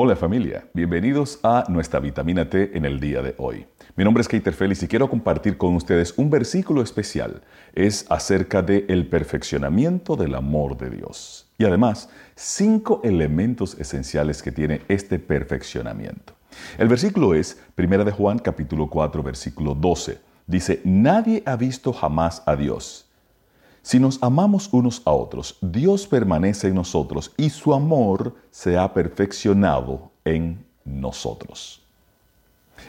Hola familia, bienvenidos a nuestra vitamina T en el día de hoy. Mi nombre es Keiter Félix y quiero compartir con ustedes un versículo especial. Es acerca del el perfeccionamiento del amor de Dios. Y además, cinco elementos esenciales que tiene este perfeccionamiento. El versículo es 1 de Juan capítulo 4 versículo 12. Dice, nadie ha visto jamás a Dios. Si nos amamos unos a otros, Dios permanece en nosotros y su amor se ha perfeccionado en nosotros.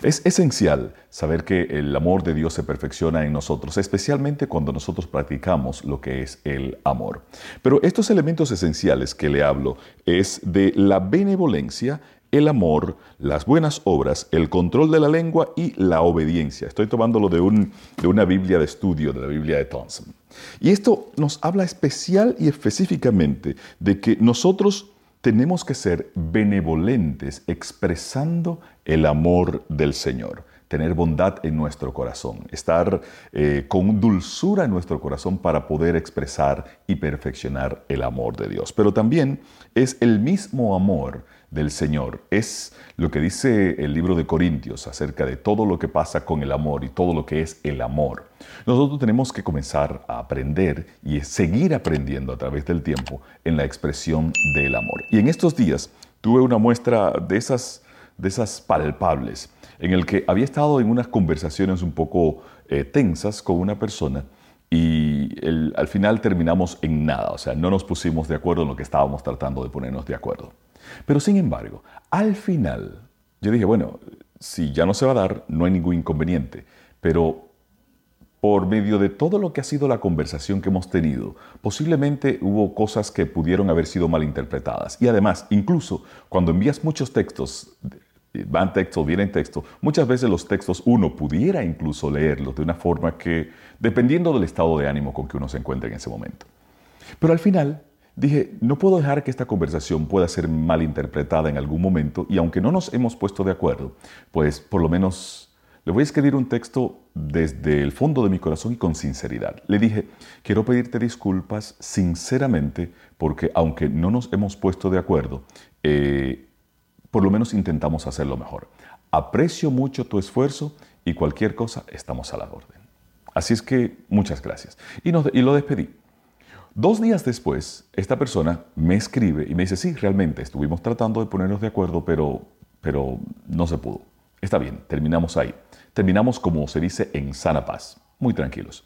Es esencial saber que el amor de Dios se perfecciona en nosotros, especialmente cuando nosotros practicamos lo que es el amor. Pero estos elementos esenciales que le hablo es de la benevolencia, el amor, las buenas obras, el control de la lengua y la obediencia. Estoy tomándolo de, un, de una Biblia de estudio, de la Biblia de Thompson. Y esto nos habla especial y específicamente de que nosotros tenemos que ser benevolentes expresando el amor del Señor, tener bondad en nuestro corazón, estar eh, con dulzura en nuestro corazón para poder expresar y perfeccionar el amor de Dios. Pero también es el mismo amor del Señor. Es lo que dice el libro de Corintios acerca de todo lo que pasa con el amor y todo lo que es el amor. Nosotros tenemos que comenzar a aprender y seguir aprendiendo a través del tiempo en la expresión del amor. Y en estos días tuve una muestra de esas, de esas palpables, en el que había estado en unas conversaciones un poco eh, tensas con una persona y al final terminamos en nada, o sea, no nos pusimos de acuerdo en lo que estábamos tratando de ponernos de acuerdo. Pero sin embargo, al final, yo dije, bueno, si ya no se va a dar, no hay ningún inconveniente, pero por medio de todo lo que ha sido la conversación que hemos tenido, posiblemente hubo cosas que pudieron haber sido malinterpretadas. Y además, incluso cuando envías muchos textos, van texto, vienen texto, muchas veces los textos uno pudiera incluso leerlos de una forma que, dependiendo del estado de ánimo con que uno se encuentra en ese momento. Pero al final, Dije, no puedo dejar que esta conversación pueda ser malinterpretada en algún momento y aunque no nos hemos puesto de acuerdo, pues por lo menos le voy a escribir un texto desde el fondo de mi corazón y con sinceridad. Le dije, quiero pedirte disculpas sinceramente porque aunque no nos hemos puesto de acuerdo, eh, por lo menos intentamos hacerlo mejor. Aprecio mucho tu esfuerzo y cualquier cosa estamos a la orden. Así es que muchas gracias. Y, lo despedí. Dos días después, esta persona me escribe y me dice, sí, realmente estuvimos tratando de ponernos de acuerdo, pero, pero no se pudo. Está bien, terminamos ahí. Terminamos como se dice en sana paz, muy tranquilos.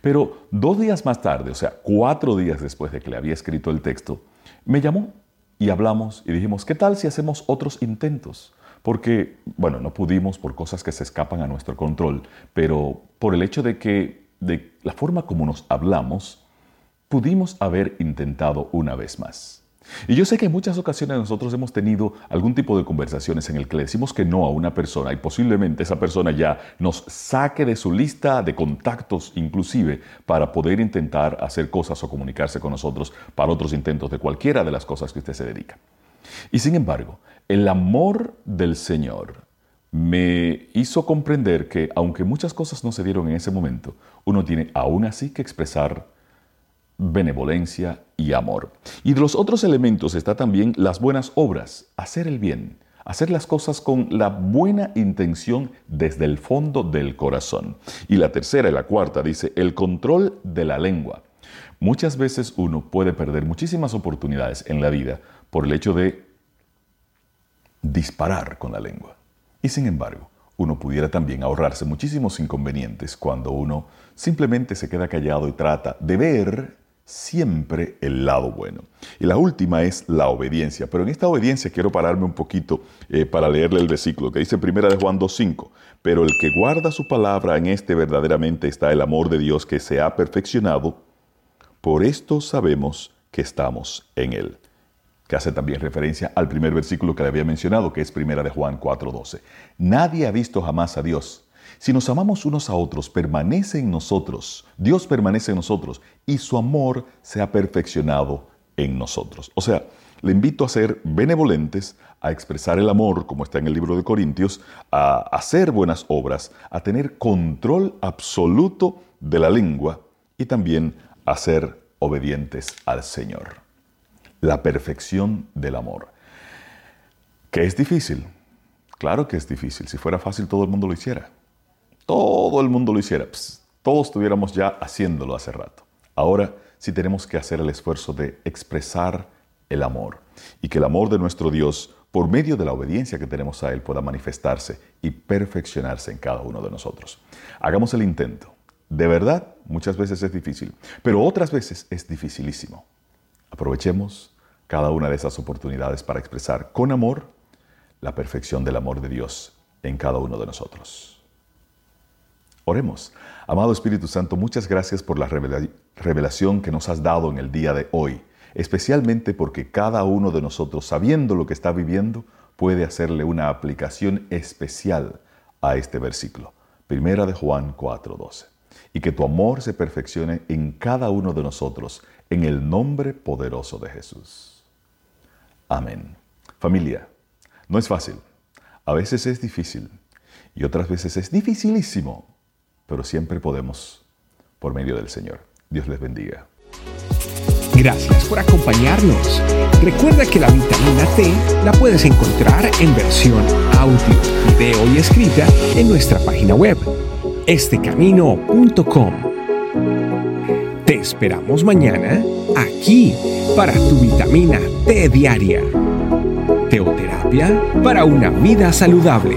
Pero dos días más tarde, o sea, cuatro días después de que le había escrito el texto, me llamó y hablamos y dijimos, ¿qué tal si hacemos otros intentos? Porque, bueno, no pudimos por cosas que se escapan a nuestro control, pero por el hecho de que, de la forma como nos hablamos, pudimos haber intentado una vez más. Y yo sé que en muchas ocasiones nosotros hemos tenido algún tipo de conversaciones en el que le decimos que no a una persona y posiblemente esa persona ya nos saque de su lista de contactos inclusive para poder intentar hacer cosas o comunicarse con nosotros para otros intentos de cualquiera de las cosas que usted se dedica. Y sin embargo, el amor del Señor me hizo comprender que aunque muchas cosas no se dieron en ese momento, uno tiene aún así que expresar benevolencia y amor. Y de los otros elementos está también las buenas obras, hacer el bien, hacer las cosas con la buena intención desde el fondo del corazón. Y la tercera y la cuarta dice el control de la lengua. Muchas veces uno puede perder muchísimas oportunidades en la vida por el hecho de disparar con la lengua. Y sin embargo, uno pudiera también ahorrarse muchísimos inconvenientes cuando uno simplemente se queda callado y trata de ver siempre el lado bueno. Y la última es la obediencia. Pero en esta obediencia quiero pararme un poquito eh, para leerle el versículo que dice primera de Juan 2.5. Pero el que guarda su palabra en este verdaderamente está el amor de Dios que se ha perfeccionado. Por esto sabemos que estamos en él. Que hace también referencia al primer versículo que le había mencionado, que es primera de Juan 4.12. Nadie ha visto jamás a Dios si nos amamos unos a otros, permanece en nosotros, Dios permanece en nosotros y su amor se ha perfeccionado en nosotros. O sea, le invito a ser benevolentes, a expresar el amor, como está en el libro de Corintios, a hacer buenas obras, a tener control absoluto de la lengua y también a ser obedientes al Señor. La perfección del amor. ¿Que es difícil? Claro que es difícil. Si fuera fácil, todo el mundo lo hiciera. Todo el mundo lo hiciera. todos estuviéramos ya haciéndolo hace rato. Ahora sí tenemos que hacer el esfuerzo de expresar el amor y que el amor de nuestro Dios, por medio de la obediencia que tenemos a Él, pueda manifestarse y perfeccionarse en cada uno de nosotros. Hagamos el intento. De verdad, muchas veces es difícil, pero otras veces es dificilísimo. Aprovechemos cada una de esas oportunidades para expresar con amor la perfección del amor de Dios en cada uno de nosotros. Oremos. Amado Espíritu Santo, muchas gracias por la revelación que nos has dado en el día de hoy, especialmente porque cada uno de nosotros, sabiendo lo que está viviendo, puede hacerle una aplicación especial a este versículo. Primera de Juan 4:12. Y que tu amor se perfeccione en cada uno de nosotros, en el nombre poderoso de Jesús. Amén. Familia, no es fácil. A veces es difícil y otras veces es dificilísimo pero siempre podemos por medio del Señor. Dios les bendiga. Gracias por acompañarnos. Recuerda que la vitamina T la puedes encontrar en versión audio, video y escrita en nuestra página web, estecamino.com. Te esperamos mañana aquí para tu vitamina T diaria. Teoterapia para una vida saludable.